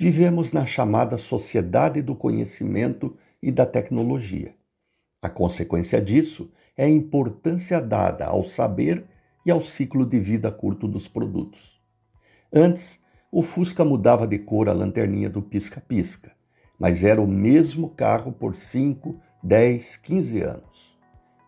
Vivemos na chamada sociedade do conhecimento e da tecnologia. A consequência disso é a importância dada ao saber e ao ciclo de vida curto dos produtos. Antes, o Fusca mudava de cor a lanterninha do pisca-pisca, mas era o mesmo carro por 5, 10, 15 anos.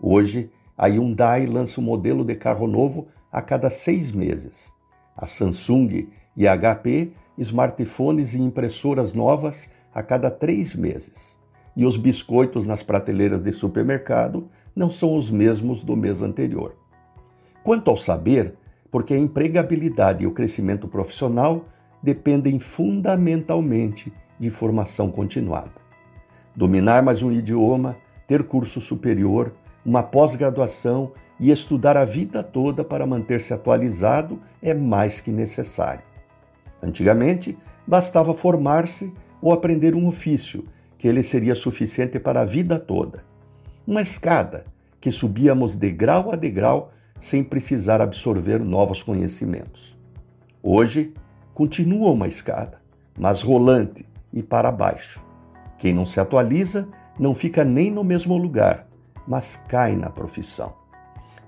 Hoje, a Hyundai lança um modelo de carro novo a cada seis meses. A Samsung e a HP, smartphones e impressoras novas a cada três meses. E os biscoitos nas prateleiras de supermercado não são os mesmos do mês anterior. Quanto ao saber, porque a empregabilidade e o crescimento profissional dependem fundamentalmente de formação continuada. Dominar mais um idioma, ter curso superior, uma pós-graduação e estudar a vida toda para manter-se atualizado é mais que necessário. Antigamente, bastava formar-se ou aprender um ofício, que ele seria suficiente para a vida toda. Uma escada que subíamos degrau a degrau sem precisar absorver novos conhecimentos. Hoje, continua uma escada, mas rolante e para baixo. Quem não se atualiza não fica nem no mesmo lugar, mas cai na profissão.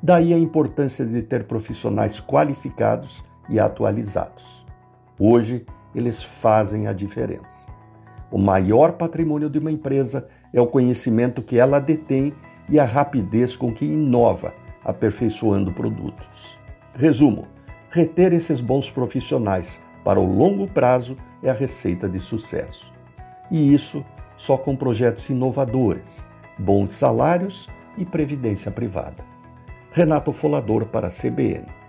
Daí a importância de ter profissionais qualificados e atualizados. Hoje, eles fazem a diferença. O maior patrimônio de uma empresa é o conhecimento que ela detém e a rapidez com que inova aperfeiçoando produtos. Resumo: reter esses bons profissionais para o longo prazo é a receita de sucesso. E isso só com projetos inovadores, bons salários e previdência privada. Renato Folador para a CBN.